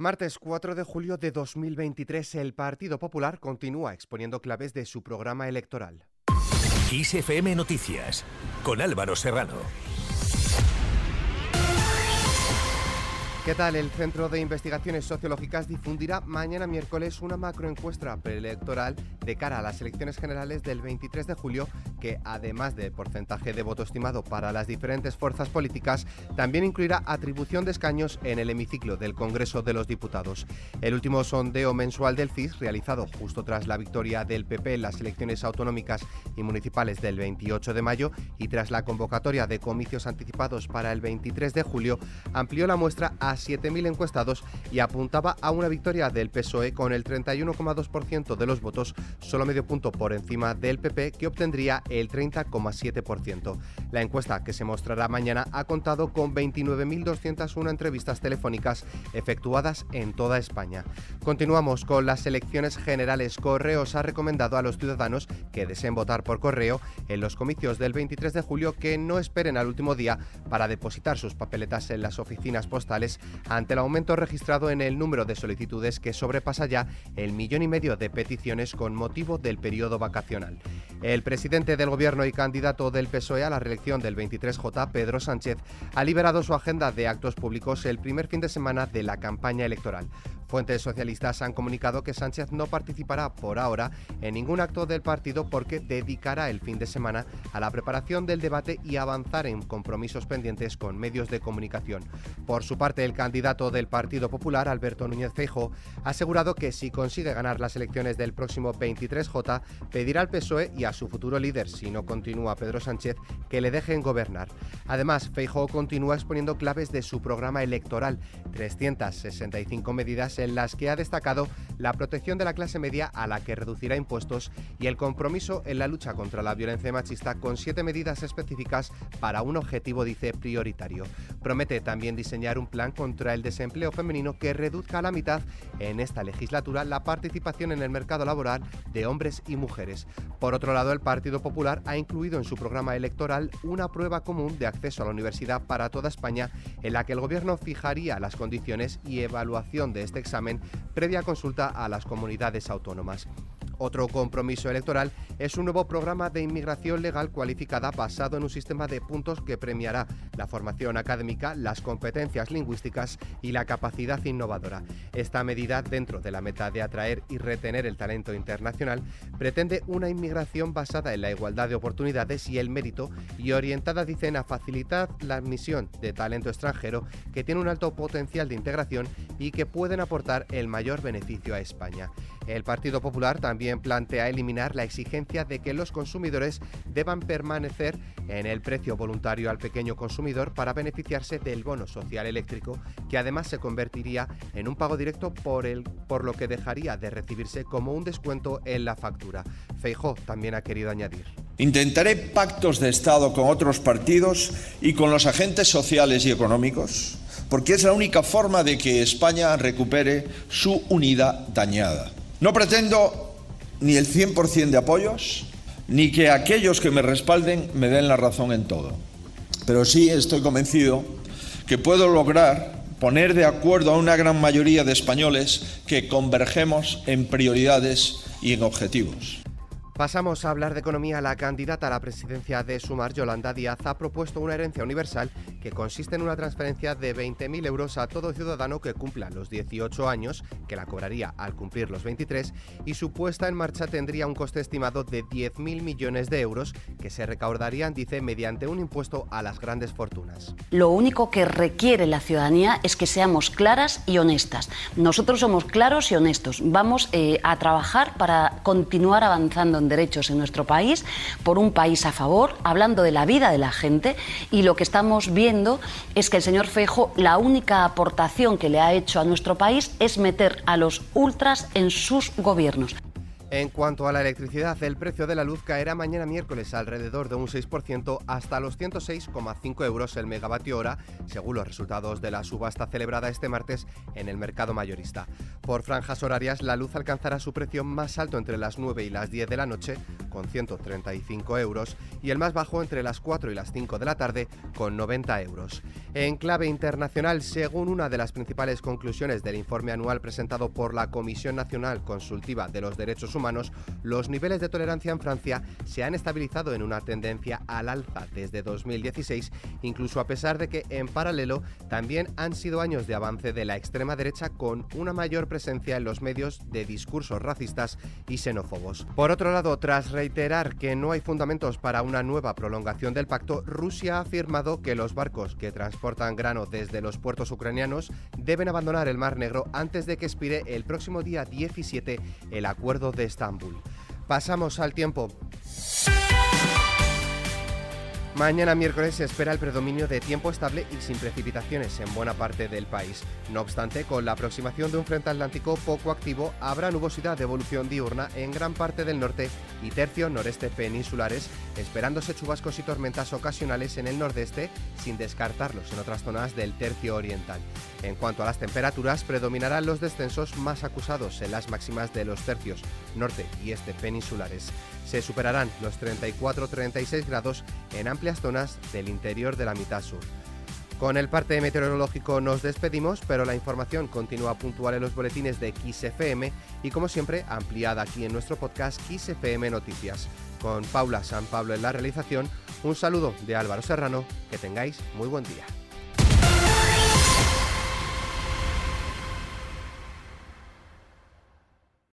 Martes 4 de julio de 2023, el Partido Popular continúa exponiendo claves de su programa electoral. Noticias, con Álvaro Serrano. ¿Qué tal? El Centro de Investigaciones Sociológicas difundirá mañana miércoles una macroencuesta preelectoral de cara a las elecciones generales del 23 de julio que, además del porcentaje de voto estimado para las diferentes fuerzas políticas, también incluirá atribución de escaños en el hemiciclo del Congreso de los Diputados. El último sondeo mensual del CIS, realizado justo tras la victoria del PP en las elecciones autonómicas y municipales del 28 de mayo y tras la convocatoria de comicios anticipados para el 23 de julio, amplió la muestra a 7.000 encuestados y apuntaba a una victoria del PSOE con el 31,2% de los votos, solo medio punto por encima del PP, que obtendría el 30,7%. La encuesta que se mostrará mañana ha contado con 29.201 entrevistas telefónicas efectuadas en toda España. Continuamos con las elecciones generales. Correos ha recomendado a los ciudadanos que deseen votar por correo en los comicios del 23 de julio que no esperen al último día para depositar sus papeletas en las oficinas postales ante el aumento registrado en el número de solicitudes que sobrepasa ya el millón y medio de peticiones con motivo del periodo vacacional. El presidente del gobierno y candidato del PSOE a la reelección del 23J, Pedro Sánchez, ha liberado su agenda de actos públicos el primer fin de semana de la campaña electoral. Fuentes socialistas han comunicado que Sánchez no participará por ahora en ningún acto del partido porque dedicará el fin de semana a la preparación del debate y avanzar en compromisos pendientes con medios de comunicación. Por su parte, el candidato del Partido Popular, Alberto Núñez Feijo, ha asegurado que si consigue ganar las elecciones del próximo 23J, pedirá al PSOE y a su futuro líder, si no continúa Pedro Sánchez, que le dejen gobernar. Además, Feijo continúa exponiendo claves de su programa electoral, 365 medidas en las que ha destacado la protección de la clase media a la que reducirá impuestos y el compromiso en la lucha contra la violencia machista con siete medidas específicas para un objetivo, dice, prioritario. Promete también diseñar un plan contra el desempleo femenino que reduzca a la mitad en esta legislatura la participación en el mercado laboral de hombres y mujeres. Por otro lado, el Partido Popular ha incluido en su programa electoral una prueba común de acceso a la universidad para toda España en la que el Gobierno fijaría las condiciones y evaluación de este examen previa consulta a las comunidades autónomas. Otro compromiso electoral es un nuevo programa de inmigración legal cualificada basado en un sistema de puntos que premiará la formación académica, las competencias lingüísticas y la capacidad innovadora. Esta medida, dentro de la meta de atraer y retener el talento internacional, pretende una inmigración basada en la igualdad de oportunidades y el mérito y orientada, dicen, a facilitar la admisión de talento extranjero que tiene un alto potencial de integración y que pueden aportar el mayor beneficio a España. El Partido Popular también plantea eliminar la exigencia de que los consumidores deban permanecer en el precio voluntario al pequeño consumidor para beneficiarse del bono social eléctrico, que además se convertiría en un pago directo por, el, por lo que dejaría de recibirse como un descuento en la factura. Feijó también ha querido añadir. Intentaré pactos de Estado con otros partidos y con los agentes sociales y económicos, porque es la única forma de que España recupere su unidad dañada. No pretendo ni el 100% de apoyos, ni que aquellos que me respalden me den la razón en todo. Pero sí estoy convencido que puedo lograr poner de acuerdo a una gran mayoría de españoles que convergemos en prioridades y en objetivos. Pasamos a hablar de economía. La candidata a la presidencia de Sumar, Yolanda Díaz, ha propuesto una herencia universal que consiste en una transferencia de 20.000 euros a todo ciudadano que cumpla los 18 años, que la cobraría al cumplir los 23, y su puesta en marcha tendría un coste estimado de 10.000 millones de euros que se recaudarían, dice, mediante un impuesto a las grandes fortunas. Lo único que requiere la ciudadanía es que seamos claras y honestas. Nosotros somos claros y honestos. Vamos eh, a trabajar para continuar avanzando en derechos en nuestro país, por un país a favor, hablando de la vida de la gente y lo que estamos viendo es que el señor Fejo la única aportación que le ha hecho a nuestro país es meter a los ultras en sus gobiernos. En cuanto a la electricidad, el precio de la luz caerá mañana miércoles alrededor de un 6% hasta los 106,5 euros el megavatio hora, según los resultados de la subasta celebrada este martes en el mercado mayorista. Por franjas horarias, la luz alcanzará su precio más alto entre las 9 y las 10 de la noche, con 135 euros y el más bajo entre las 4 y las 5 de la tarde con 90 euros. En clave internacional, según una de las principales conclusiones del informe anual presentado por la Comisión Nacional Consultiva de los Derechos Humanos, los niveles de tolerancia en Francia se han estabilizado en una tendencia al alza desde 2016, incluso a pesar de que en paralelo también han sido años de avance de la extrema derecha con una mayor presencia en los medios de discursos racistas y xenófobos. Por otro lado, tras reiterar que no hay fundamentos para una nueva prolongación del pacto, Rusia ha afirmado que los barcos que transportan grano desde los puertos ucranianos deben abandonar el Mar Negro antes de que expire el próximo día 17 el acuerdo de Estambul. Pasamos al tiempo. Mañana miércoles se espera el predominio de tiempo estable y sin precipitaciones en buena parte del país. No obstante, con la aproximación de un frente atlántico poco activo, habrá nubosidad de evolución diurna en gran parte del norte y tercio noreste peninsulares, esperándose chubascos y tormentas ocasionales en el nordeste, sin descartarlos en otras zonas del tercio oriental. En cuanto a las temperaturas, predominarán los descensos más acusados en las máximas de los tercios norte y este peninsulares. Se superarán los 34-36 grados en amplias zonas del interior de la mitad sur. Con el parte meteorológico nos despedimos, pero la información continúa puntual en los boletines de XFM y como siempre ampliada aquí en nuestro podcast XFM Noticias. Con Paula San Pablo en la realización, un saludo de Álvaro Serrano, que tengáis muy buen día.